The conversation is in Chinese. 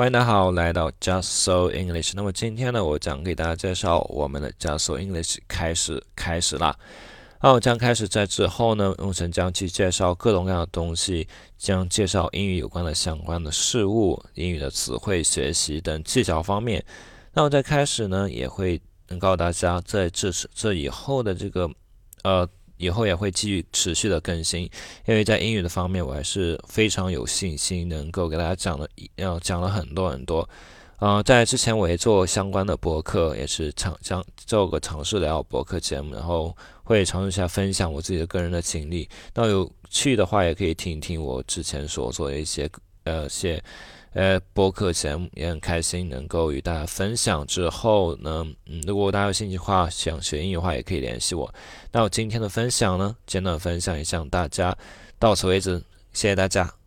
欢迎大家好，来到 Just So English。那么今天呢，我将给大家介绍我们的 Just So English 开始开始啦。那我将开始在之后呢，用成将去介绍各种各样的东西，将介绍英语有关的相关的事物、英语的词汇学习等技巧方面。那我在开始呢，也会能告诉大家，在这这以后的这个呃。以后也会继续持续的更新，因为在英语的方面，我还是非常有信心能够给大家讲的，要讲了很多很多。呃，在之前我也做相关的博客，也是尝将做个尝试聊博客节目，然后会尝试一下分享我自己的个人的经历。那有趣的话，也可以听一听我之前所做的一些呃谢。呃，播客节目也很开心能够与大家分享。之后呢，嗯，如果大家有兴趣的话，想学英语的话，也可以联系我。那我今天的分享呢，简短分享一下大家到此为止，谢谢大家。